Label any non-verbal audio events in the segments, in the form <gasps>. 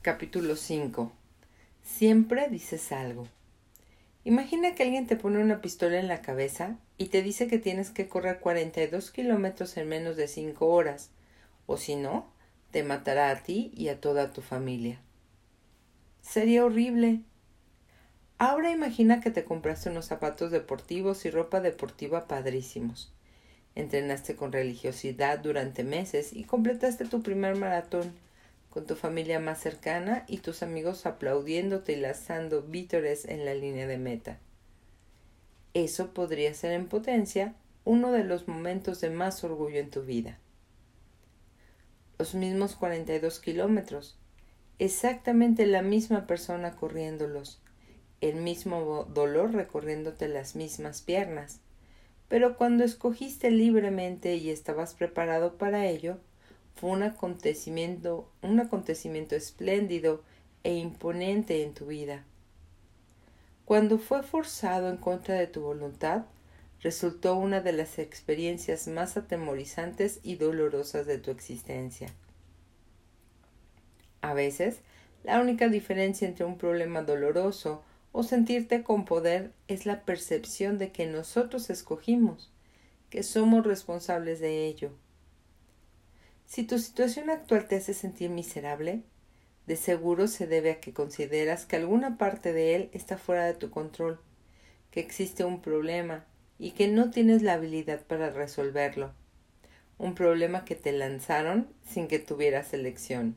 Capítulo 5. Siempre dices algo. Imagina que alguien te pone una pistola en la cabeza y te dice que tienes que correr 42 kilómetros en menos de 5 horas, o si no, te matará a ti y a toda tu familia. Sería horrible. Ahora imagina que te compraste unos zapatos deportivos y ropa deportiva padrísimos. Entrenaste con religiosidad durante meses y completaste tu primer maratón con tu familia más cercana y tus amigos aplaudiéndote y lanzando vítores en la línea de meta. Eso podría ser en potencia uno de los momentos de más orgullo en tu vida. Los mismos 42 kilómetros, exactamente la misma persona corriéndolos, el mismo dolor recorriéndote las mismas piernas, pero cuando escogiste libremente y estabas preparado para ello, fue un acontecimiento, un acontecimiento espléndido e imponente en tu vida. Cuando fue forzado en contra de tu voluntad, resultó una de las experiencias más atemorizantes y dolorosas de tu existencia. A veces, la única diferencia entre un problema doloroso o sentirte con poder es la percepción de que nosotros escogimos, que somos responsables de ello. Si tu situación actual te hace sentir miserable, de seguro se debe a que consideras que alguna parte de él está fuera de tu control, que existe un problema y que no tienes la habilidad para resolverlo. Un problema que te lanzaron sin que tuvieras elección.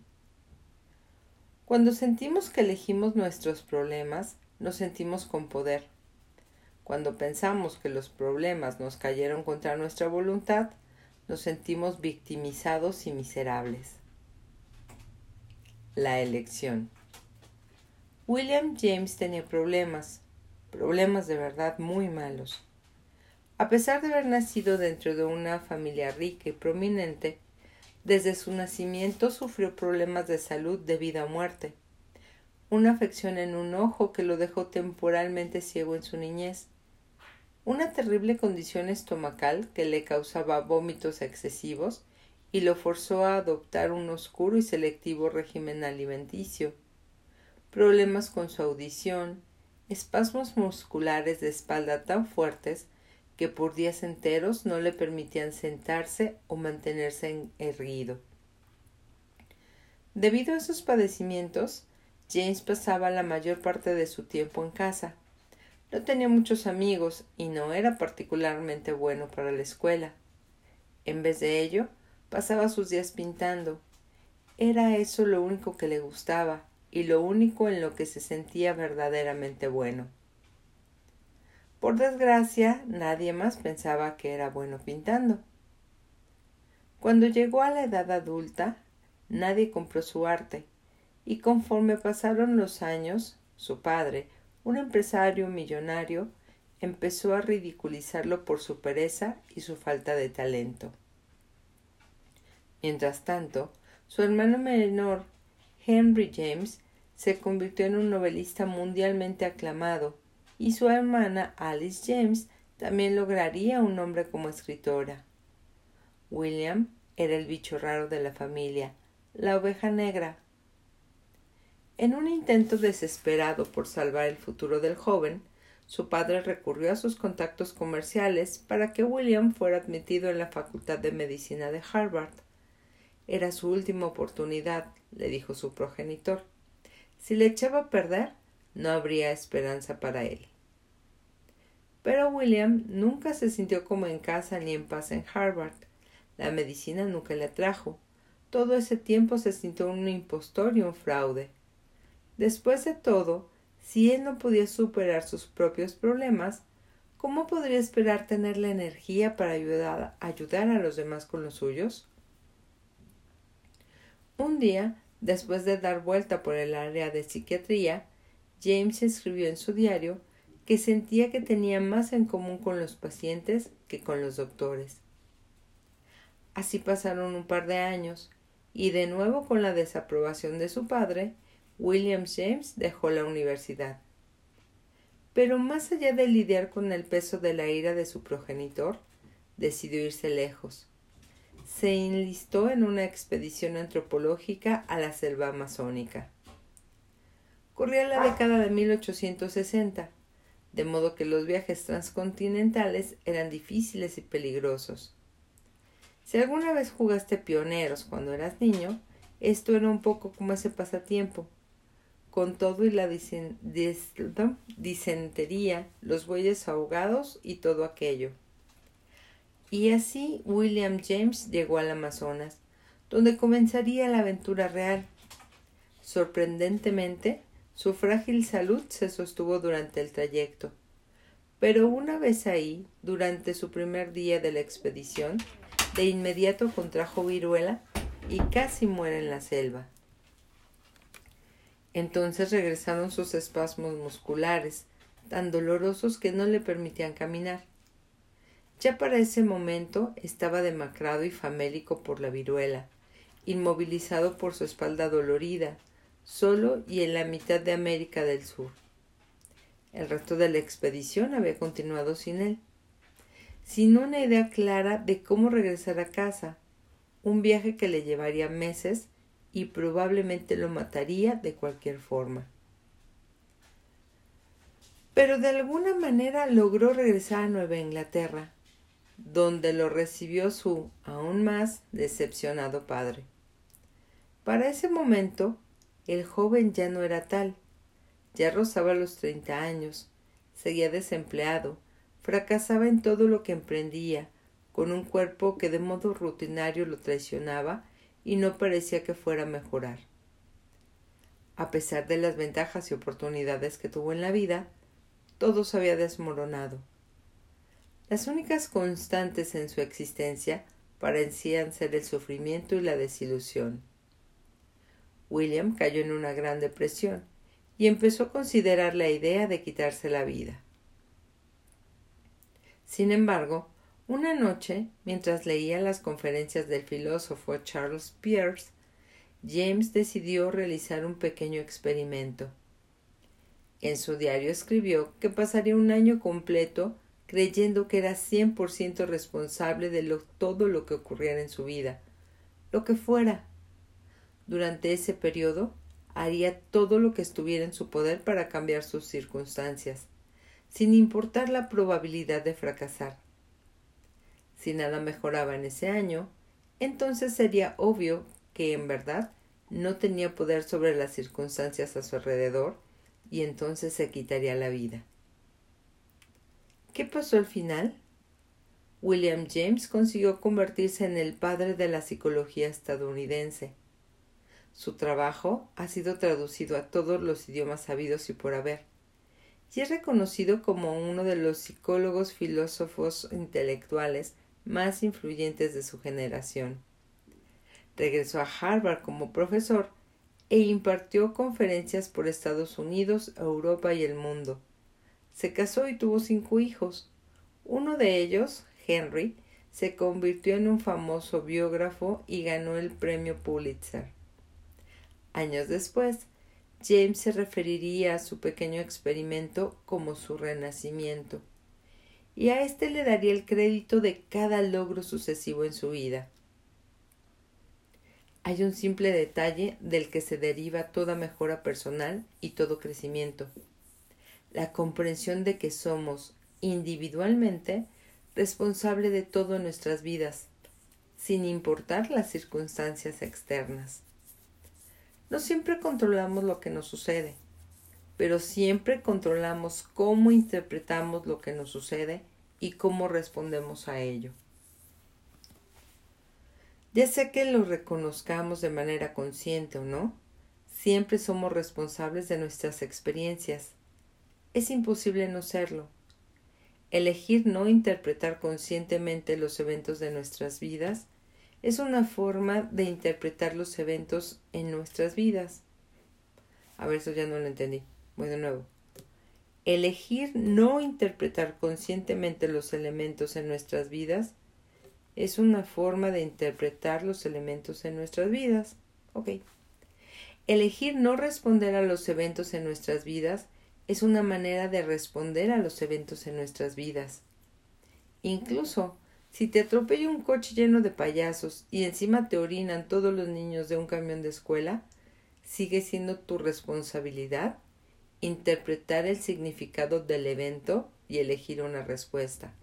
Cuando sentimos que elegimos nuestros problemas, nos sentimos con poder. Cuando pensamos que los problemas nos cayeron contra nuestra voluntad, nos sentimos victimizados y miserables. La elección. William James tenía problemas, problemas de verdad muy malos. A pesar de haber nacido dentro de una familia rica y prominente, desde su nacimiento sufrió problemas de salud de vida o muerte. Una afección en un ojo que lo dejó temporalmente ciego en su niñez una terrible condición estomacal que le causaba vómitos excesivos y lo forzó a adoptar un oscuro y selectivo régimen alimenticio, problemas con su audición, espasmos musculares de espalda tan fuertes que por días enteros no le permitían sentarse o mantenerse erguido. Debido a esos padecimientos, James pasaba la mayor parte de su tiempo en casa, no tenía muchos amigos y no era particularmente bueno para la escuela. En vez de ello, pasaba sus días pintando. Era eso lo único que le gustaba y lo único en lo que se sentía verdaderamente bueno. Por desgracia, nadie más pensaba que era bueno pintando. Cuando llegó a la edad adulta, nadie compró su arte, y conforme pasaron los años, su padre, un empresario millonario empezó a ridiculizarlo por su pereza y su falta de talento. Mientras tanto, su hermano menor, Henry James, se convirtió en un novelista mundialmente aclamado, y su hermana Alice James también lograría un nombre como escritora. William era el bicho raro de la familia, la oveja negra, en un intento desesperado por salvar el futuro del joven, su padre recurrió a sus contactos comerciales para que William fuera admitido en la Facultad de Medicina de Harvard. Era su última oportunidad, le dijo su progenitor. Si le echaba a perder, no habría esperanza para él. Pero William nunca se sintió como en casa ni en paz en Harvard. La medicina nunca le atrajo. Todo ese tiempo se sintió un impostor y un fraude. Después de todo, si él no podía superar sus propios problemas, ¿cómo podría esperar tener la energía para ayudar, ayudar a los demás con los suyos? Un día, después de dar vuelta por el área de psiquiatría, James escribió en su diario que sentía que tenía más en común con los pacientes que con los doctores. Así pasaron un par de años, y de nuevo con la desaprobación de su padre, William James dejó la universidad. Pero más allá de lidiar con el peso de la ira de su progenitor, decidió irse lejos. Se enlistó en una expedición antropológica a la selva amazónica. Corría la década de 1860, de modo que los viajes transcontinentales eran difíciles y peligrosos. Si alguna vez jugaste pioneros cuando eras niño, esto era un poco como ese pasatiempo. Con todo y la disentería, los bueyes ahogados y todo aquello. Y así William James llegó al Amazonas, donde comenzaría la aventura real. Sorprendentemente, su frágil salud se sostuvo durante el trayecto. Pero una vez ahí, durante su primer día de la expedición, de inmediato contrajo viruela y casi muere en la selva. Entonces regresaron sus espasmos musculares, tan dolorosos que no le permitían caminar. Ya para ese momento estaba demacrado y famélico por la viruela, inmovilizado por su espalda dolorida, solo y en la mitad de América del Sur. El resto de la expedición había continuado sin él, sin una idea clara de cómo regresar a casa, un viaje que le llevaría meses y probablemente lo mataría de cualquier forma. Pero de alguna manera logró regresar a Nueva Inglaterra, donde lo recibió su aún más decepcionado padre. Para ese momento el joven ya no era tal. Ya rozaba los treinta años, seguía desempleado, fracasaba en todo lo que emprendía, con un cuerpo que de modo rutinario lo traicionaba y no parecía que fuera a mejorar. A pesar de las ventajas y oportunidades que tuvo en la vida, todo se había desmoronado. Las únicas constantes en su existencia parecían ser el sufrimiento y la desilusión. William cayó en una gran depresión y empezó a considerar la idea de quitarse la vida. Sin embargo, una noche, mientras leía las conferencias del filósofo Charles Peirce, James decidió realizar un pequeño experimento. En su diario escribió que pasaría un año completo creyendo que era cien por ciento responsable de todo lo que ocurriera en su vida, lo que fuera, durante ese periodo haría todo lo que estuviera en su poder para cambiar sus circunstancias, sin importar la probabilidad de fracasar. Si nada mejoraba en ese año, entonces sería obvio que en verdad no tenía poder sobre las circunstancias a su alrededor y entonces se quitaría la vida. ¿Qué pasó al final? William James consiguió convertirse en el padre de la psicología estadounidense su trabajo ha sido traducido a todos los idiomas sabidos y por haber, y es reconocido como uno de los psicólogos filósofos intelectuales más influyentes de su generación. Regresó a Harvard como profesor e impartió conferencias por Estados Unidos, Europa y el mundo. Se casó y tuvo cinco hijos. Uno de ellos, Henry, se convirtió en un famoso biógrafo y ganó el premio Pulitzer. Años después, James se referiría a su pequeño experimento como su renacimiento, y a éste le daría el crédito de cada logro sucesivo en su vida. Hay un simple detalle del que se deriva toda mejora personal y todo crecimiento, la comprensión de que somos individualmente responsables de todo en nuestras vidas, sin importar las circunstancias externas. No siempre controlamos lo que nos sucede, pero siempre controlamos cómo interpretamos lo que nos sucede y cómo respondemos a ello. Ya sea que lo reconozcamos de manera consciente o no, siempre somos responsables de nuestras experiencias. Es imposible no serlo. Elegir no interpretar conscientemente los eventos de nuestras vidas es una forma de interpretar los eventos en nuestras vidas. A ver, eso ya no lo entendí. Voy de nuevo. Elegir no interpretar conscientemente los elementos en nuestras vidas es una forma de interpretar los elementos en nuestras vidas. Ok. Elegir no responder a los eventos en nuestras vidas es una manera de responder a los eventos en nuestras vidas. Incluso si te atropella un coche lleno de payasos y encima te orinan todos los niños de un camión de escuela, ¿sigue siendo tu responsabilidad interpretar el significado del evento y elegir una respuesta.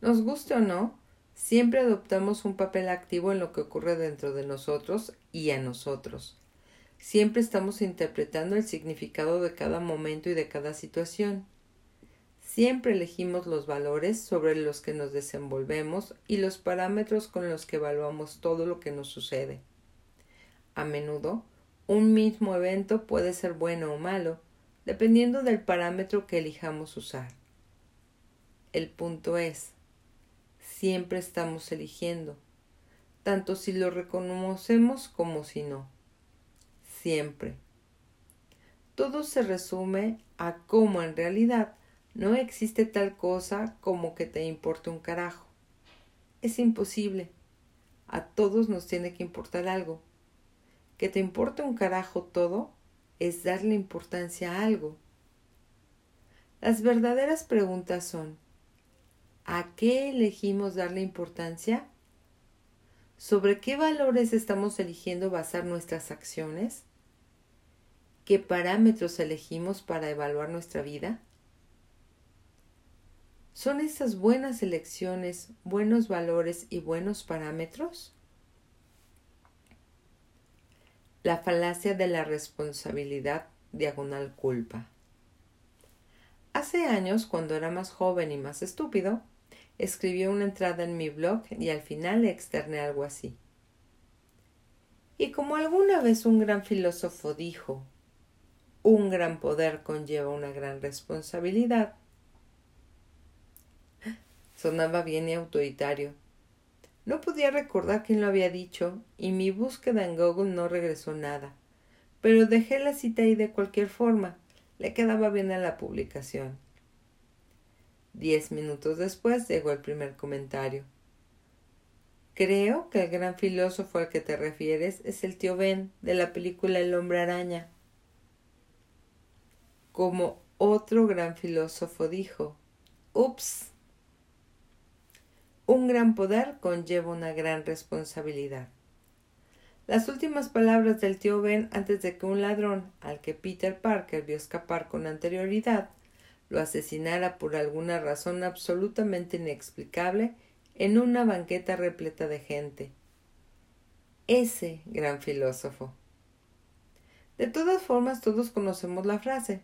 Nos guste o no, siempre adoptamos un papel activo en lo que ocurre dentro de nosotros y a nosotros. Siempre estamos interpretando el significado de cada momento y de cada situación. Siempre elegimos los valores sobre los que nos desenvolvemos y los parámetros con los que evaluamos todo lo que nos sucede. A menudo, un mismo evento puede ser bueno o malo, dependiendo del parámetro que elijamos usar. El punto es, siempre estamos eligiendo, tanto si lo reconocemos como si no. Siempre. Todo se resume a cómo en realidad no existe tal cosa como que te importe un carajo. Es imposible. A todos nos tiene que importar algo que te importe un carajo todo es darle importancia a algo. Las verdaderas preguntas son ¿a qué elegimos darle importancia? ¿Sobre qué valores estamos eligiendo basar nuestras acciones? ¿Qué parámetros elegimos para evaluar nuestra vida? ¿Son esas buenas elecciones, buenos valores y buenos parámetros? La falacia de la responsabilidad diagonal culpa. Hace años, cuando era más joven y más estúpido, escribí una entrada en mi blog y al final le externé algo así. Y como alguna vez un gran filósofo dijo, un gran poder conlleva una gran responsabilidad. <gasps> Sonaba bien y autoritario, no podía recordar quién lo había dicho y mi búsqueda en Google no regresó nada. Pero dejé la cita ahí de cualquier forma. Le quedaba bien a la publicación. Diez minutos después llegó el primer comentario. Creo que el gran filósofo al que te refieres es el tío Ben de la película El hombre araña. Como otro gran filósofo dijo, ups, un gran poder conlleva una gran responsabilidad. Las últimas palabras del tío Ben antes de que un ladrón, al que Peter Parker vio escapar con anterioridad, lo asesinara por alguna razón absolutamente inexplicable en una banqueta repleta de gente. Ese gran filósofo. De todas formas, todos conocemos la frase.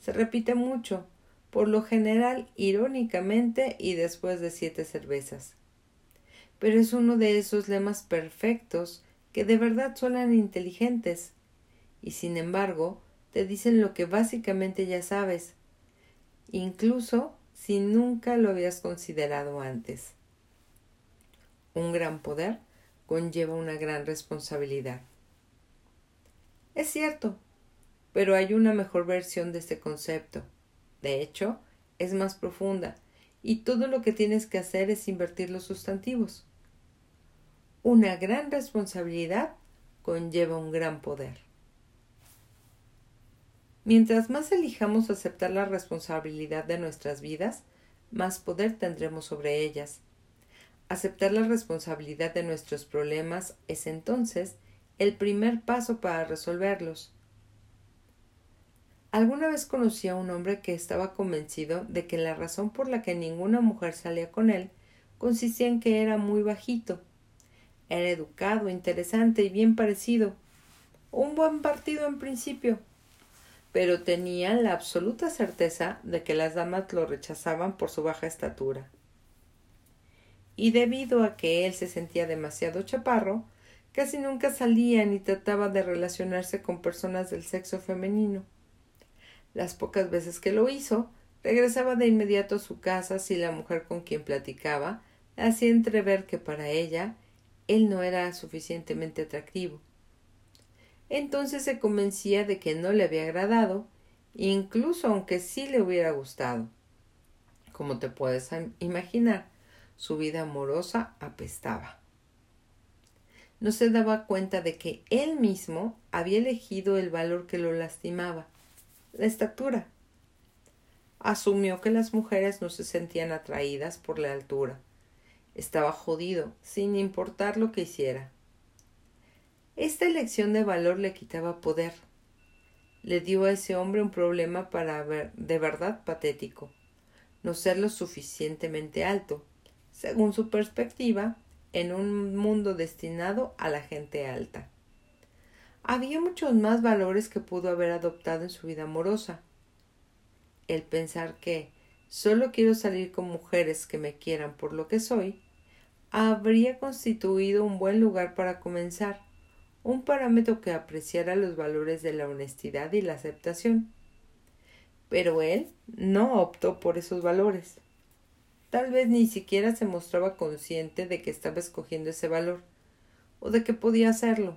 Se repite mucho, por lo general irónicamente y después de siete cervezas. Pero es uno de esos lemas perfectos que de verdad suenan inteligentes y sin embargo te dicen lo que básicamente ya sabes, incluso si nunca lo habías considerado antes. Un gran poder conlleva una gran responsabilidad. Es cierto, pero hay una mejor versión de este concepto de hecho, es más profunda y todo lo que tienes que hacer es invertir los sustantivos. Una gran responsabilidad conlleva un gran poder. Mientras más elijamos aceptar la responsabilidad de nuestras vidas, más poder tendremos sobre ellas. Aceptar la responsabilidad de nuestros problemas es entonces el primer paso para resolverlos. Alguna vez conocí a un hombre que estaba convencido de que la razón por la que ninguna mujer salía con él consistía en que era muy bajito. Era educado, interesante y bien parecido. Un buen partido en principio. Pero tenía la absoluta certeza de que las damas lo rechazaban por su baja estatura. Y debido a que él se sentía demasiado chaparro, casi nunca salía ni trataba de relacionarse con personas del sexo femenino. Las pocas veces que lo hizo, regresaba de inmediato a su casa si la mujer con quien platicaba hacía entrever que para ella él no era suficientemente atractivo. Entonces se convencía de que no le había agradado, incluso aunque sí le hubiera gustado. Como te puedes imaginar, su vida amorosa apestaba. No se daba cuenta de que él mismo había elegido el valor que lo lastimaba la estatura. Asumió que las mujeres no se sentían atraídas por la altura. Estaba jodido, sin importar lo que hiciera. Esta elección de valor le quitaba poder. le dio a ese hombre un problema para ver de verdad patético, no ser lo suficientemente alto, según su perspectiva, en un mundo destinado a la gente alta. Había muchos más valores que pudo haber adoptado en su vida amorosa. El pensar que solo quiero salir con mujeres que me quieran por lo que soy, habría constituido un buen lugar para comenzar, un parámetro que apreciara los valores de la honestidad y la aceptación. Pero él no optó por esos valores. Tal vez ni siquiera se mostraba consciente de que estaba escogiendo ese valor, o de que podía hacerlo.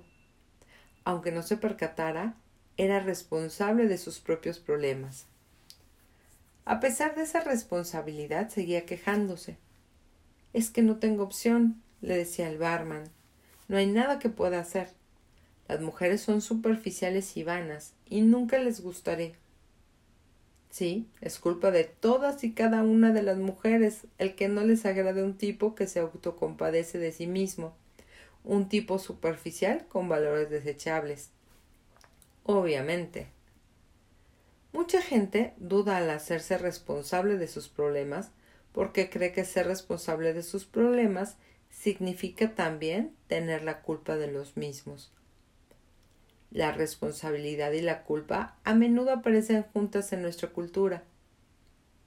Aunque no se percatara, era responsable de sus propios problemas. A pesar de esa responsabilidad, seguía quejándose. Es que no tengo opción, le decía el barman. No hay nada que pueda hacer. Las mujeres son superficiales y vanas, y nunca les gustaré. Sí, es culpa de todas y cada una de las mujeres el que no les agrade un tipo que se autocompadece de sí mismo, un tipo superficial con valores desechables. Obviamente. Mucha gente duda al hacerse responsable de sus problemas porque cree que ser responsable de sus problemas significa también tener la culpa de los mismos. La responsabilidad y la culpa a menudo aparecen juntas en nuestra cultura,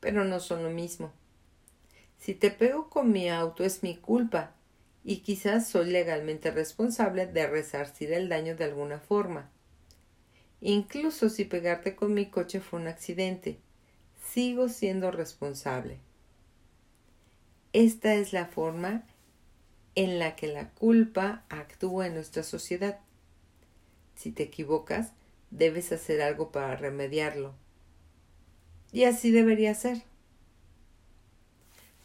pero no son lo mismo. Si te pego con mi auto es mi culpa, y quizás soy legalmente responsable de resarcir el daño de alguna forma. Incluso si pegarte con mi coche fue un accidente, sigo siendo responsable. Esta es la forma en la que la culpa actúa en nuestra sociedad. Si te equivocas, debes hacer algo para remediarlo. Y así debería ser.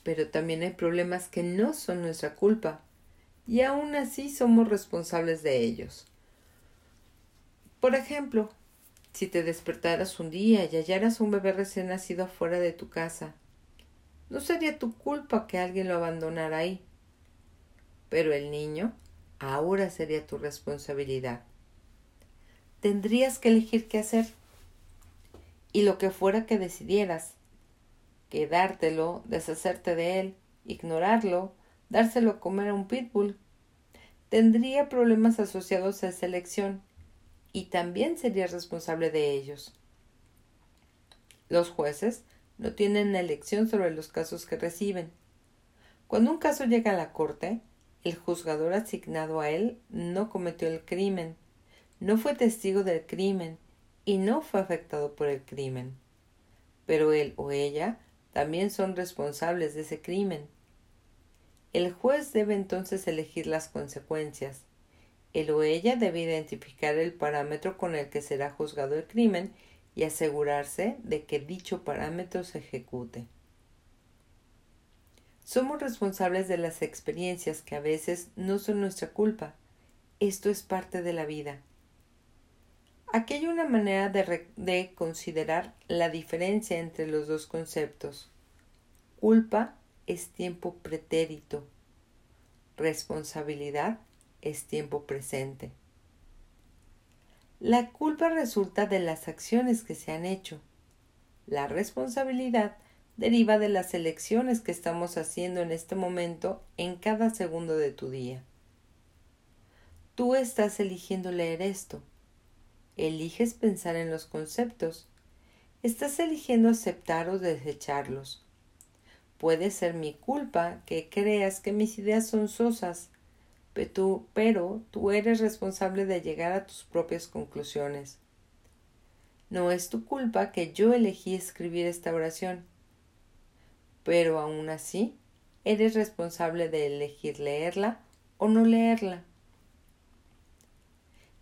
Pero también hay problemas que no son nuestra culpa, y aún así somos responsables de ellos. Por ejemplo, si te despertaras un día y hallaras un bebé recién nacido afuera de tu casa, no sería tu culpa que alguien lo abandonara ahí. Pero el niño ahora sería tu responsabilidad tendrías que elegir qué hacer. Y lo que fuera que decidieras, quedártelo, deshacerte de él, ignorarlo, dárselo a comer a un pitbull, tendría problemas asociados a esa elección y también serías responsable de ellos. Los jueces no tienen elección sobre los casos que reciben. Cuando un caso llega a la corte, el juzgador asignado a él no cometió el crimen, no fue testigo del crimen y no fue afectado por el crimen. Pero él o ella también son responsables de ese crimen. El juez debe entonces elegir las consecuencias. Él o ella debe identificar el parámetro con el que será juzgado el crimen y asegurarse de que dicho parámetro se ejecute. Somos responsables de las experiencias que a veces no son nuestra culpa. Esto es parte de la vida. Aquí hay una manera de, considerar la diferencia entre los dos conceptos. Culpa es tiempo pretérito. Responsabilidad es tiempo presente. La culpa resulta de las acciones que se han hecho. La responsabilidad deriva de las elecciones que estamos haciendo en este momento en cada segundo de tu día. Tú estás eligiendo leer esto eliges pensar en los conceptos. Estás eligiendo aceptar o desecharlos. Puede ser mi culpa que creas que mis ideas son sosas, pero tú, eres responsable de llegar a tus propias conclusiones. No es tu culpa que yo elegí escribir esta oración, pero aún así eres responsable de elegir leerla o no leerla.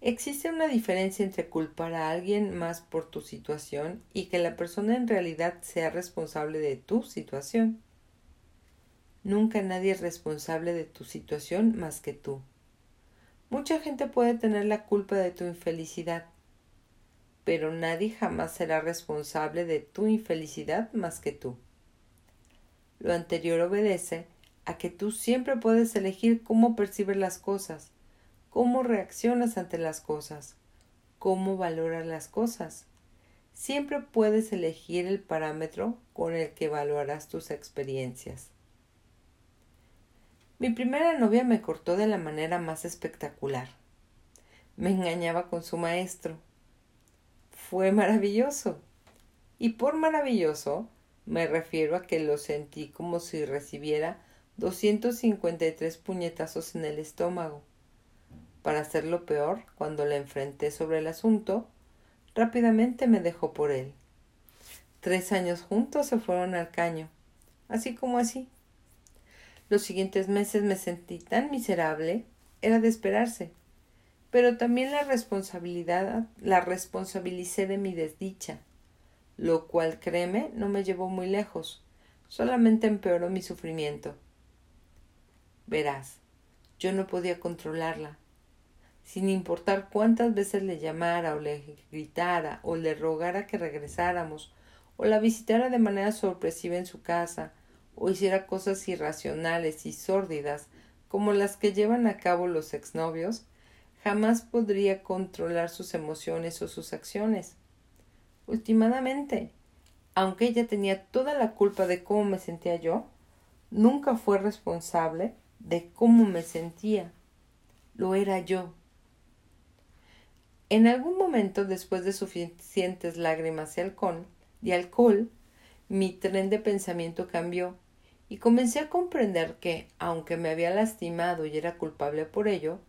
Existe una diferencia entre culpar a alguien más por tu situación y que la persona en realidad sea responsable de tu situación. Nunca nadie es responsable de tu situación más que tú. Mucha gente puede tener la culpa de tu infelicidad, pero nadie jamás será responsable de tu infelicidad más que tú. Lo anterior obedece a que tú siempre puedes elegir cómo percibir las cosas, cómo reaccionas ante las cosas, cómo valoras las cosas. siempre puedes elegir el parámetro con el que evaluarás tus experiencias. Mi primera novia me cortó de la manera más espectacular. Me engañaba con su maestro. Fue maravilloso. Y por maravilloso me refiero a que lo sentí como si recibiera 253 puñetazos en el estómago. Para hacerlo peor, cuando le enfrenté sobre el asunto, rápidamente me dejó por él. Tres años juntos se fueron al caño, así como así. Los siguientes meses me sentí tan miserable, era de esperarse, pero también la responsabilidad la responsabilicé de mi desdicha, lo cual, créeme, no me llevó muy lejos, solamente empeoró mi sufrimiento. Verás, yo no podía controlarla, sin importar cuántas veces le llamara o le gritara o le rogara que regresáramos o la visitara de manera sorpresiva en su casa o hiciera cosas irracionales y sórdidas como las que llevan a cabo los exnovios, jamás podría controlar sus emociones o sus acciones. Últimamente, aunque ella tenía toda la culpa de cómo me sentía yo, nunca fue responsable de cómo me sentía. Lo era yo. En algún momento, después de suficientes lágrimas y alcohol, de alcohol, mi tren de pensamiento cambió y comencé a comprender que, aunque me había lastimado y era culpable por ello,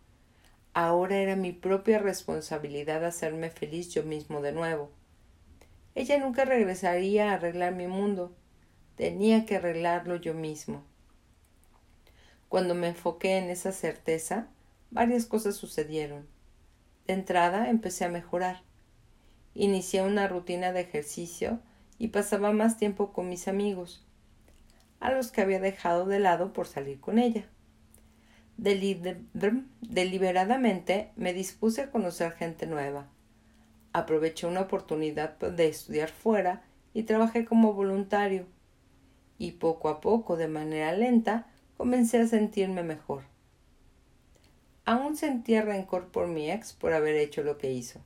ahora era mi propia responsabilidad hacerme feliz yo mismo de nuevo. Ella nunca regresaría a arreglar mi mundo, tenía que arreglarlo yo mismo. Cuando me enfoqué en esa certeza, varias cosas sucedieron. De entrada empecé a mejorar. Inicié una rutina de ejercicio y pasaba más tiempo con mis amigos, a los que había dejado de lado por salir con ella. deliberadamente me dispuse a conocer gente nueva. Aproveché una oportunidad de estudiar fuera y trabajé como voluntario. Y poco a poco, de manera lenta, comencé a sentirme mejor. Aún sentía rencor por mi ex por haber hecho lo que hizo,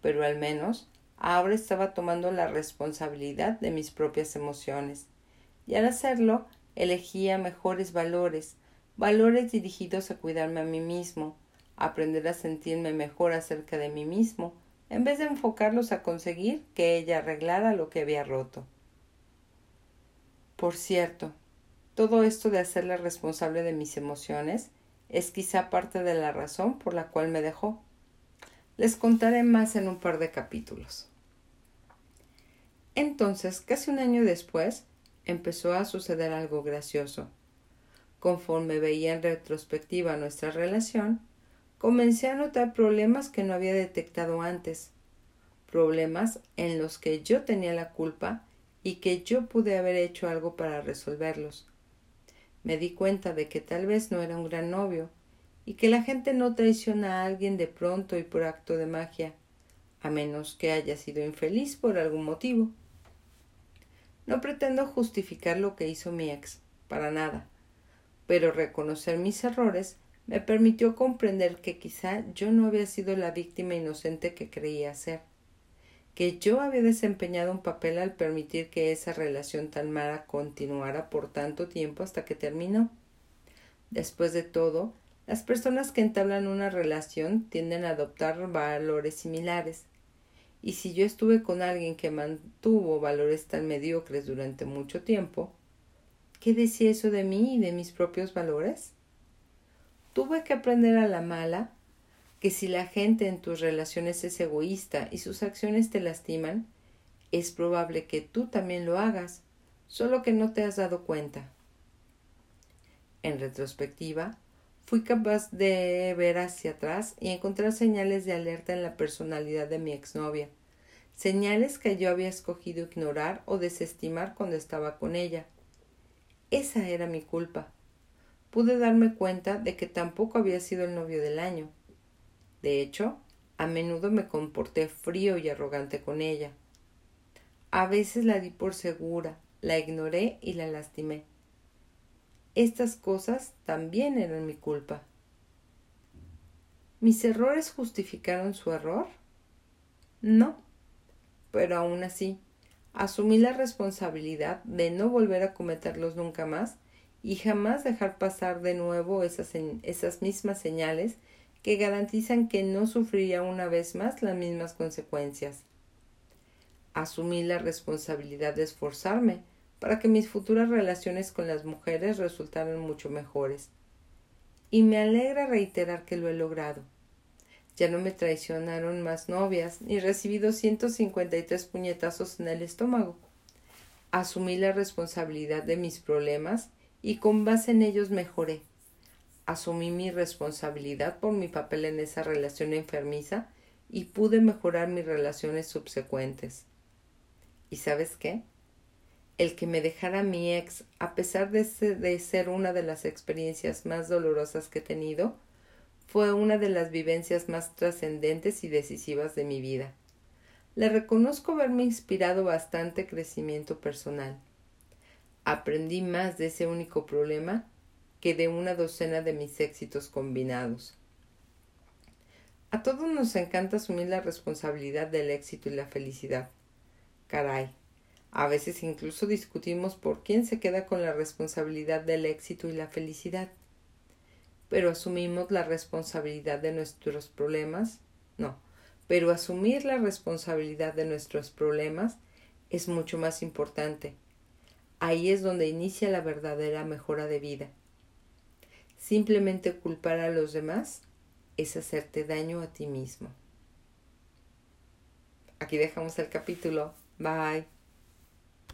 pero al menos ahora estaba tomando la responsabilidad de mis propias emociones, y al hacerlo elegía mejores valores, valores dirigidos a cuidarme a mí mismo, aprender a sentirme mejor acerca de mí mismo, en vez de enfocarlos a conseguir que ella arreglara lo que había roto. Por cierto, todo esto de hacerla responsable de mis emociones es quizá parte de la razón por la cual me dejó. Les contaré más en un par de capítulos. Entonces, casi un año después, empezó a suceder algo gracioso. Conforme veía en retrospectiva nuestra relación, comencé a notar problemas que no había detectado antes, problemas en los que yo tenía la culpa y que yo pude haber hecho algo para resolverlos me di cuenta de que tal vez no era un gran novio y que la gente no traiciona a alguien de pronto y por acto de magia, a menos que haya sido infeliz por algún motivo. No pretendo justificar lo que hizo mi ex, para nada, pero reconocer mis errores me permitió comprender que quizá yo no había sido la víctima inocente que creía ser que yo había desempeñado un papel al permitir que esa relación tan mala continuara por tanto tiempo hasta que terminó. Después de todo, las personas que entablan una relación tienden a adoptar valores similares. Y si yo estuve con alguien que mantuvo valores tan mediocres durante mucho tiempo, ¿qué decía eso de mí y de mis propios valores? Tuve que aprender a la mala que si la gente en tus relaciones es egoísta y sus acciones te lastiman, es probable que tú también lo hagas, solo que no te has dado cuenta. En retrospectiva, fui capaz de ver hacia atrás y encontrar señales de alerta en la personalidad de mi exnovia, señales que yo había escogido ignorar o desestimar cuando estaba con ella. Esa era mi culpa. Pude darme cuenta de que tampoco había sido el novio del año, de hecho, a menudo me comporté frío y arrogante con ella. A veces la di por segura, la ignoré y la lastimé. Estas cosas también eran mi culpa. ¿Mis errores justificaron su error? No, pero aún así, asumí la responsabilidad de no volver a cometerlos nunca más y jamás dejar pasar de nuevo esas, esas mismas señales que garantizan que no sufriría una vez más las mismas consecuencias. Asumí la responsabilidad de esforzarme para que mis futuras relaciones con las mujeres resultaran mucho mejores. Y me alegra reiterar que lo he logrado. Ya no me traicionaron más novias, ni recibí tres puñetazos en el estómago. Asumí la responsabilidad de mis problemas y con base en ellos mejoré asumí mi responsabilidad por mi papel en esa relación enfermiza y pude mejorar mis relaciones subsecuentes. ¿Y sabes qué? El que me dejara mi ex, a pesar de, ser una de las experiencias más dolorosas que he tenido, fue una de las vivencias más trascendentes y decisivas de mi vida. Le reconozco haberme inspirado bastante crecimiento personal. Aprendí más de ese único problema que de una docena de mis éxitos combinados. A todos nos encanta asumir la responsabilidad del éxito y la felicidad. Caray, a veces incluso discutimos por quién se queda con la responsabilidad del éxito y la felicidad. Pero asumimos la responsabilidad de nuestros problemas. No, pero asumir la responsabilidad de nuestros problemas es mucho más importante. Ahí es donde inicia la verdadera mejora de vida. Simplemente culpar a los demás es hacerte daño a ti mismo. Aquí dejamos el capítulo. Bye.